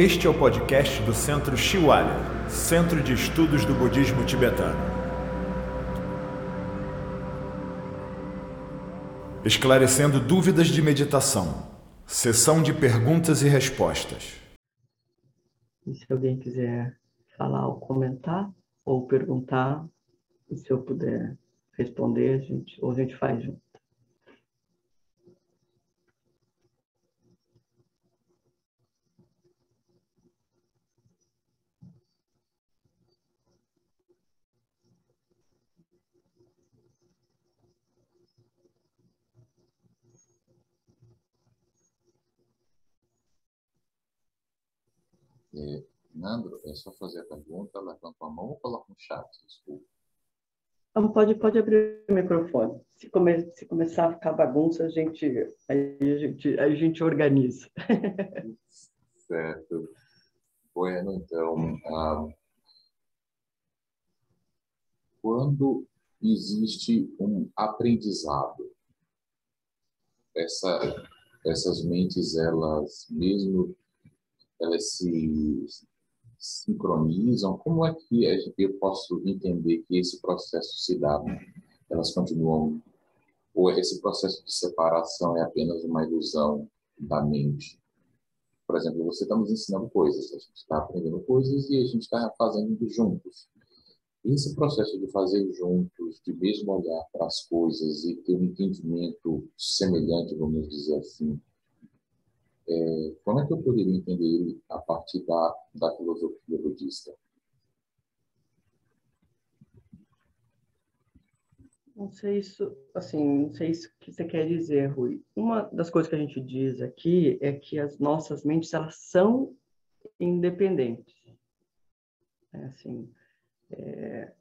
Este é o podcast do Centro Shiwalya, Centro de Estudos do Budismo Tibetano. Esclarecendo dúvidas de meditação. Sessão de perguntas e respostas. E se alguém quiser falar ou comentar, ou perguntar, e se eu puder responder, a gente, ou a gente faz junto. É, Nandro, é só fazer a pergunta, levanta a mão ou coloca no chat, desculpa. Então, pode, pode abrir o microfone. Se, come, se começar a ficar bagunça, a gente, aí a gente, a gente organiza. certo. Bueno, então, ah, quando existe um aprendizado, essa, essas mentes, elas mesmo se sincronizam? Como é que eu posso entender que esse processo se dá? Elas continuam ou esse processo de separação é apenas uma ilusão da mente? Por exemplo, você está nos ensinando coisas, a gente está aprendendo coisas e a gente está fazendo juntos. Esse processo de fazer juntos, de mesmo olhar para as coisas e ter um entendimento semelhante, vamos dizer assim, é, como é que eu poderia entender ele a partir da, da filosofia budista? Não sei isso, assim, não sei isso que você quer dizer, Rui. Uma das coisas que a gente diz aqui é que as nossas mentes elas são independentes. É assim, é,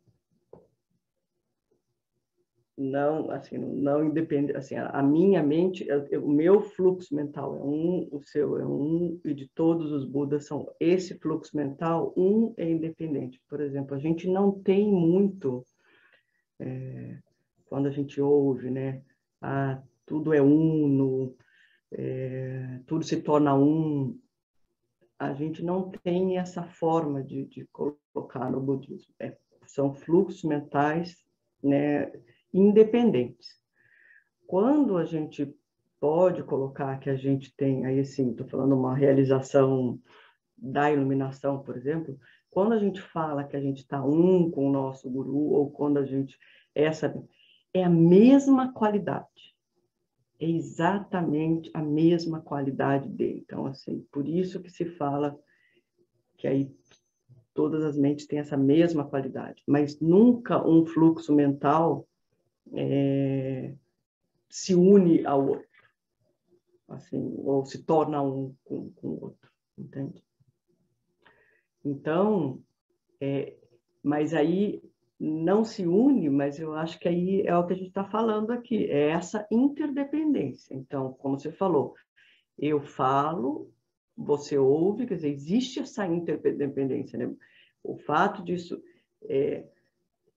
não assim não independe assim a, minha mente o meu fluxo mental é um o seu é um e de todos os budas são esse fluxo mental um é independente. Por exemplo a gente não tem muito é, quando a gente ouve né ah, tudo é uno é, tudo se torna um a gente não tem essa forma de, de colocar no budismo. É, são fluxos mentais né independentes. Quando a gente pode colocar que a gente tem, aí sim, estou falando uma realização da iluminação, por exemplo, quando a gente fala que a gente está um com o nosso guru, ou quando a gente. Essa é a mesma qualidade. É exatamente a mesma qualidade dele. Então, assim, por isso que se fala que aí todas as mentes têm essa mesma qualidade, mas nunca um fluxo mental é, se une ao outro, assim, ou se torna um com, com o outro, entende? Então, é, mas aí não se une, mas eu acho que aí é o que a gente está falando aqui, é essa interdependência. Então, como você falou, eu falo, você ouve, quer dizer, existe essa interdependência, né? O fato disso, é,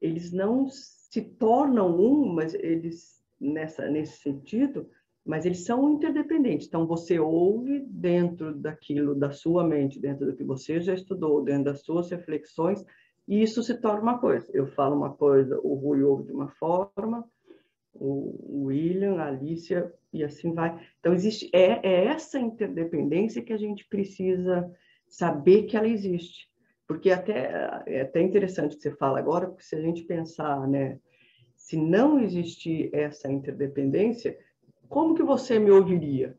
eles não se tornam um, mas eles nessa nesse sentido, mas eles são interdependentes. Então você ouve dentro daquilo da sua mente, dentro do que você já estudou, dentro das suas reflexões, e isso se torna uma coisa. Eu falo uma coisa, o Rui ouve de uma forma, o William, a Alicia e assim vai. Então existe é, é essa interdependência que a gente precisa saber que ela existe. Porque até, é até interessante que você fala agora, porque se a gente pensar, né, se não existir essa interdependência, como que você me ouviria?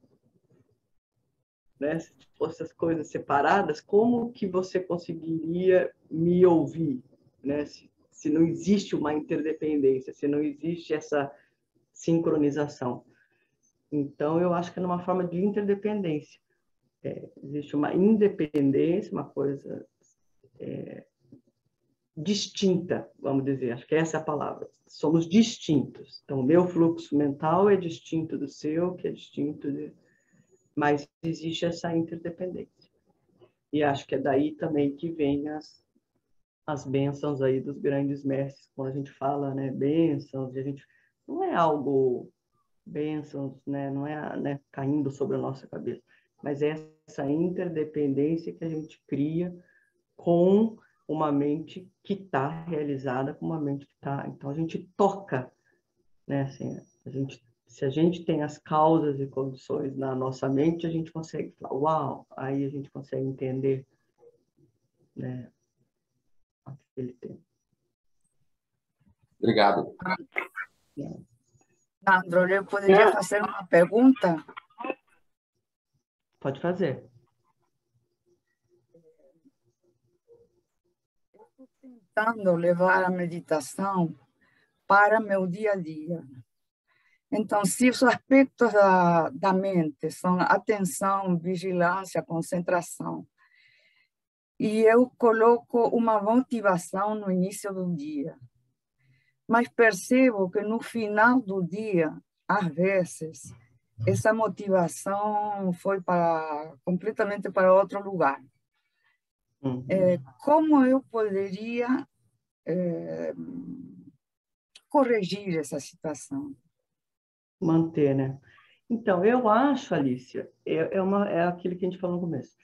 Né? Se fossem as coisas separadas, como que você conseguiria me ouvir? Né? Se, se não existe uma interdependência, se não existe essa sincronização. Então, eu acho que é uma forma de interdependência. É, existe uma independência, uma coisa é, distinta, vamos dizer, acho que essa é a palavra. Somos distintos. Então, o meu fluxo mental é distinto do seu, que é distinto de... Mas existe essa interdependência. E acho que é daí também que vem as, as bênçãos aí dos grandes mestres. Quando a gente fala, né, bênçãos, a gente não é algo bênçãos, né, não é né, caindo sobre a nossa cabeça. mas é essa interdependência que a gente cria com uma mente que está realizada com uma mente que está. Então a gente toca, né? Assim, a gente, se a gente tem as causas e condições na nossa mente, a gente consegue falar, uau, aí a gente consegue entender, né? Aquele tempo. Obrigado. Sandro, eu poderia fazer uma pergunta? Pode fazer. Tentando levar a meditação para meu dia a dia. Então, se os aspectos da, da mente são atenção, vigilância, concentração, e eu coloco uma motivação no início do dia, mas percebo que no final do dia, às vezes, essa motivação foi para completamente para outro lugar. Uhum. É, como eu poderia é, corrigir essa situação? Manter, né? Então, eu acho, Alicia, é, é, uma, é aquilo que a gente falou no começo.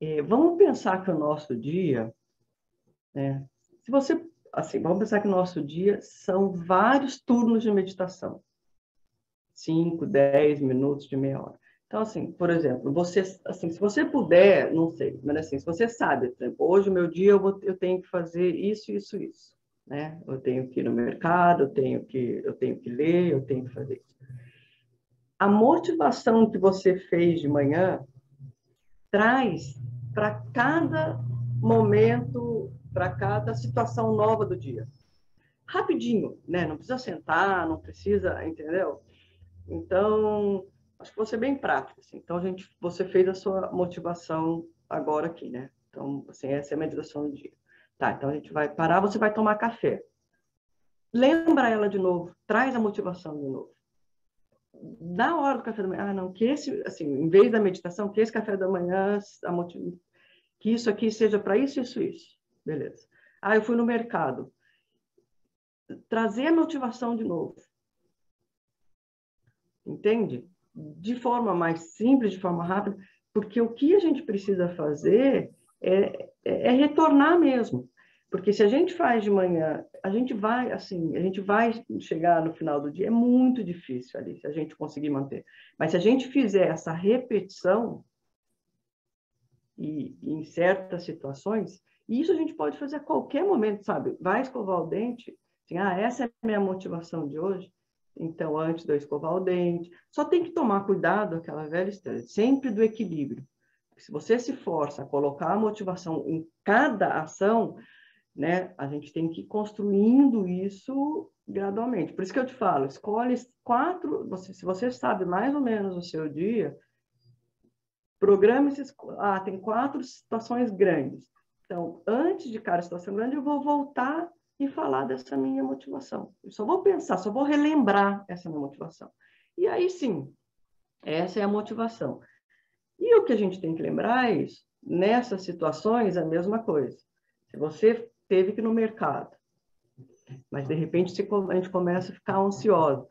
É, vamos pensar que o nosso dia, né, se você, assim, vamos pensar que o nosso dia são vários turnos de meditação. 5, 10 minutos de meia hora. Então, assim, por exemplo, você, assim, se você puder, não sei, mas assim, se você sabe, por exemplo, hoje o meu dia eu, vou, eu tenho que fazer isso, isso, isso, né? Eu tenho que ir no mercado, eu tenho que, eu tenho que ler, eu tenho que fazer isso. A motivação que você fez de manhã traz para cada momento, para cada situação nova do dia. Rapidinho, né? Não precisa sentar, não precisa, entendeu? Então, acho que vou ser bem prático. Assim. Então, a gente, você fez a sua motivação agora aqui, né? Então, assim, essa é a meditação do dia. Tá, então a gente vai parar, você vai tomar café. Lembra ela de novo, traz a motivação de novo. Na hora do café da manhã, ah, não, que esse, assim, em vez da meditação, que esse café da manhã, motiv... que isso aqui seja para isso, isso, isso. Beleza. Ah, eu fui no mercado. Trazer a motivação de novo entende? De forma mais simples, de forma rápida, porque o que a gente precisa fazer é, é, é retornar mesmo. Porque se a gente faz de manhã, a gente vai, assim, a gente vai chegar no final do dia, é muito difícil ali, se a gente conseguir manter. Mas se a gente fizer essa repetição, e, e em certas situações, isso a gente pode fazer a qualquer momento, sabe? Vai escovar o dente, assim, ah, essa é a minha motivação de hoje, então, antes de eu escovar o dente, só tem que tomar cuidado, aquela velha história, sempre do equilíbrio. Se você se força a colocar a motivação em cada ação, né, a gente tem que ir construindo isso gradualmente. Por isso que eu te falo, escolhe quatro, você, se você sabe mais ou menos o seu dia, programe esses, ah, tem quatro situações grandes. Então, antes de cada situação grande, eu vou voltar e falar dessa minha motivação. Eu só vou pensar, só vou relembrar essa minha motivação. E aí sim, essa é a motivação. E o que a gente tem que lembrar é isso. Nessas situações, a mesma coisa. Se você teve que ir no mercado, mas de repente a gente começa a ficar ansioso.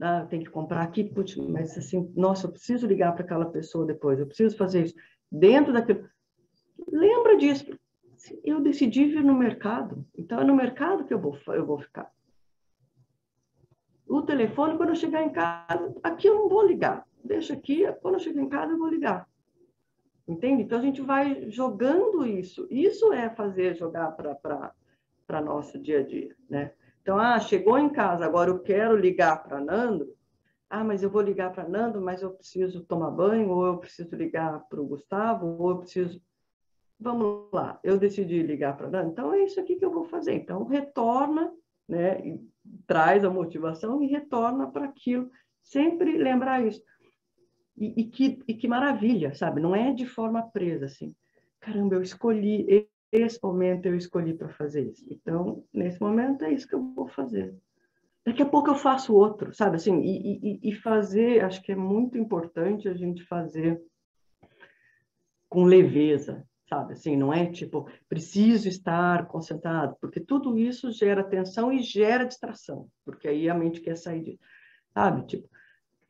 Ah, tem que comprar aqui, putz, mas assim, nossa, eu preciso ligar para aquela pessoa depois, eu preciso fazer isso. Dentro daquilo. Lembra disso, eu decidi vir no mercado. Então, é no mercado que eu vou, eu vou ficar. O telefone, quando eu chegar em casa, aqui eu não vou ligar. Deixa aqui, quando eu chegar em casa, eu vou ligar. Entende? Então, a gente vai jogando isso. Isso é fazer jogar para nosso dia a dia, né? Então, ah, chegou em casa, agora eu quero ligar para Nando. Ah, mas eu vou ligar para Nando, mas eu preciso tomar banho, ou eu preciso ligar para o Gustavo, ou eu preciso vamos lá, eu decidi ligar para Dani, então é isso aqui que eu vou fazer. Então, retorna, né, traz a motivação e retorna para aquilo. Sempre lembrar isso. E, e, que, e que maravilha, sabe? Não é de forma presa, assim. Caramba, eu escolhi, esse momento eu escolhi para fazer isso. Então, nesse momento, é isso que eu vou fazer. Daqui a pouco eu faço outro, sabe? Assim, e, e, e fazer, acho que é muito importante a gente fazer com leveza, sabe? Assim, não é tipo, preciso estar concentrado, porque tudo isso gera tensão e gera distração, porque aí a mente quer sair de, sabe? Tipo,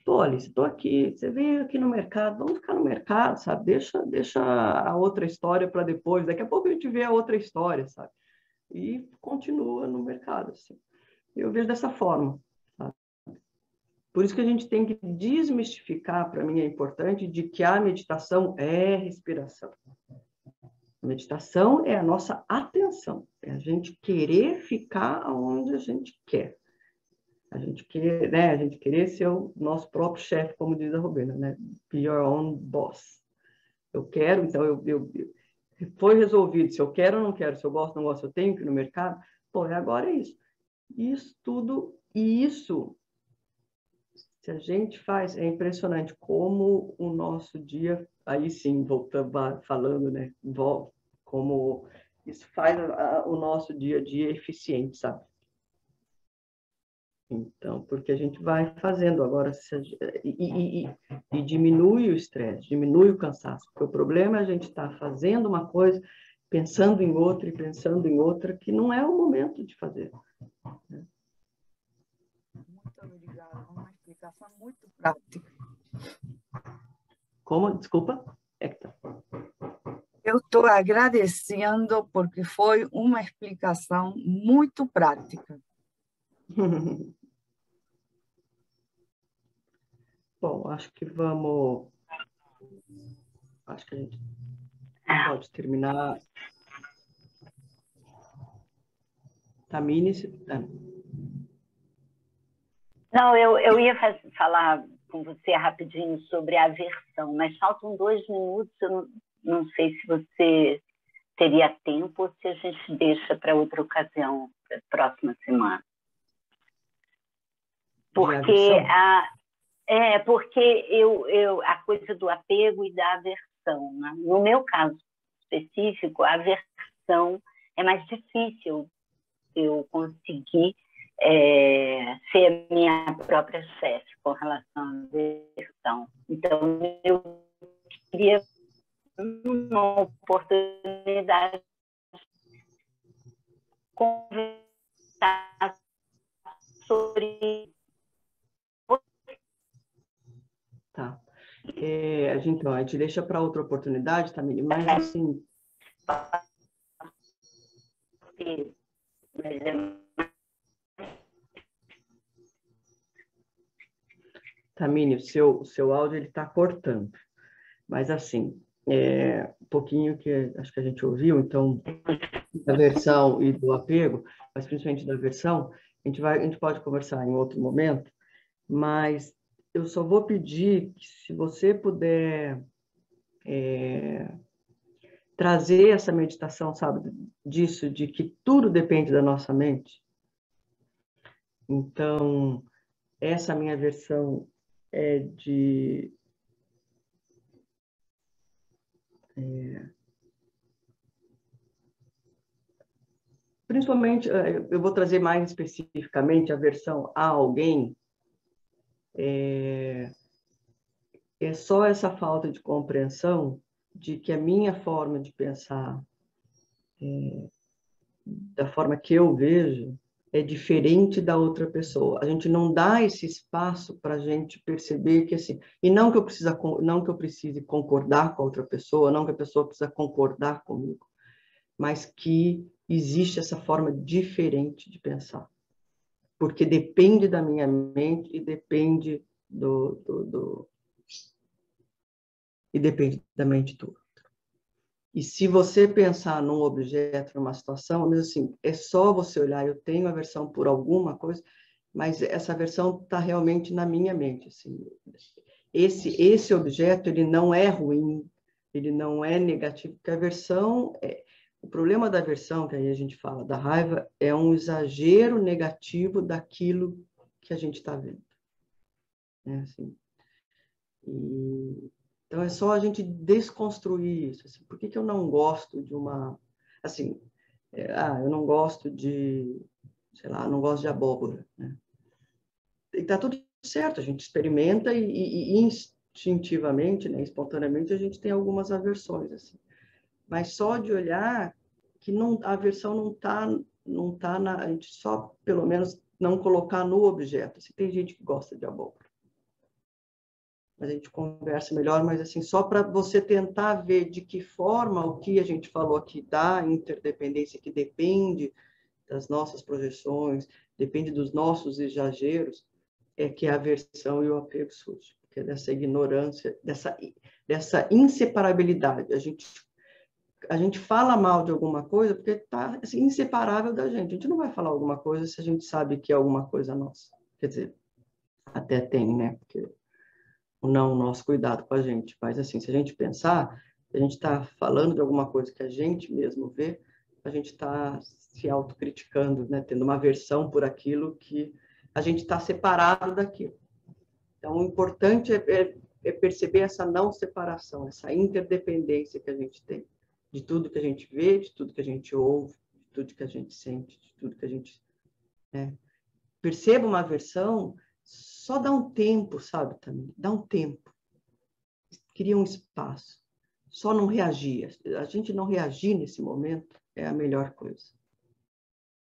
Pô, Alice, estou aqui, você veio aqui no mercado, vamos ficar no mercado, sabe? Deixa, deixa a outra história para depois, daqui a pouco a gente vê a outra história, sabe? E continua no mercado, assim. Eu vejo dessa forma? Por isso que a gente tem que desmistificar, para mim é importante, de que a meditação é respiração. A meditação é a nossa atenção, é a gente querer ficar onde a gente quer. A gente querer, né, a gente querer ser o nosso próprio chefe, como diz a Robena, né? Be your own boss. Eu quero, então eu, eu, eu, foi resolvido se eu quero ou não quero, se eu gosto ou não gosto, eu tenho que ir no mercado. Pô, agora é isso. Isso tudo, e isso, se a gente faz, é impressionante como o nosso dia, aí sim, voltando, falando, né? Como isso faz o nosso dia a dia eficiente, sabe? Então, porque a gente vai fazendo agora e, e, e, diminui o estresse, diminui o cansaço. Porque o problema é a gente estar tá fazendo uma coisa, pensando em outra e pensando em outra, que não é o momento de fazer. Né? Muito obrigada, explicação muito prática. Como? Desculpa? Hector. Eu estou agradecendo porque foi uma explicação muito prática. Bom, acho que vamos. Acho que a gente pode terminar. Tamine, se... Não, eu, eu ia falar com você rapidinho sobre a aversão, mas faltam dois minutos. Eu não, não sei se você teria tempo ou se a gente deixa para outra ocasião, para próxima semana. Porque a, é, porque eu, eu, a coisa do apego e da aversão. Né? No meu caso específico, a aversão é mais difícil eu conseguir é, ser minha própria chefe com relação à aversão. Então, eu queria uma oportunidade conversar sobre Tá. É, a gente, então, a gente deixa para outra oportunidade, tá, Mili? Mas, assim... Tamine, o seu, o seu áudio ele está cortando. Mas, assim, é, um pouquinho que acho que a gente ouviu, então, da versão e do apego, mas principalmente da versão, a gente, vai, a gente pode conversar em outro momento, mas eu só vou pedir que, se você puder é, trazer essa meditação, sabe, disso, de que tudo depende da nossa mente. Então, essa minha versão é de. É, principalmente, é, eu vou trazer mais especificamente a versão a alguém é, é só essa falta de compreensão de que a minha forma de pensar, é, da forma que eu vejo, é diferente da outra pessoa. A gente não dá esse espaço para a gente perceber que assim, e não que eu precisa, não que eu precise concordar com a outra pessoa, não que a pessoa precisa concordar comigo, mas que existe essa forma diferente de pensar porque depende da minha mente e depende do, do, do e depende da mente outro. E se você pensar num objeto, numa situação, mas assim, é só você olhar, eu tenho aversão por alguma coisa, mas essa aversão está realmente na minha mente. Assim. Esse, esse objeto, ele não é ruim, ele não é negativo, porque a aversão é, o problema da aversão, que aí a gente fala da raiva, é um exagero negativo daquilo que a gente está vendo. É assim. E, então é só a gente desconstruir isso. Assim, por que, que eu não gosto de uma. Assim, é, ah, eu não gosto de. Sei lá, não gosto de abóbora. Né? E está tudo certo, a gente experimenta e, e, e instintivamente, né, espontaneamente, a gente tem algumas aversões. Assim mas só de olhar que não, a versão não está não tá na, a gente só pelo menos não colocar no objeto. Se tem gente que gosta de abóbora, a gente conversa melhor, mas assim, só para você tentar ver de que forma o que a gente falou aqui da interdependência, que depende das nossas projeções, depende dos nossos exageros, é que a aversão e o apego surgem, porque é dessa ignorância, dessa, dessa inseparabilidade. A gente, a gente fala mal de alguma coisa porque está assim, inseparável da gente. A gente não vai falar alguma coisa se a gente sabe que é alguma coisa nossa. Quer dizer, até tem, né? Porque não o nosso cuidado com a gente. Mas, assim, se a gente pensar, a gente está falando de alguma coisa que a gente mesmo vê, a gente está se autocriticando, né? Tendo uma versão por aquilo que a gente está separado daquilo. Então, o importante é, é, é, perceber essa não separação, essa interdependência que a gente tem de tudo que a gente vê, de tudo que a gente ouve, de tudo que a gente sente, de tudo que a gente. Né? Perceba uma versão só dá um tempo, sabe, também. Dá um tempo. Cria um espaço. Só não reagir. A gente não reagir nesse momento é a melhor coisa.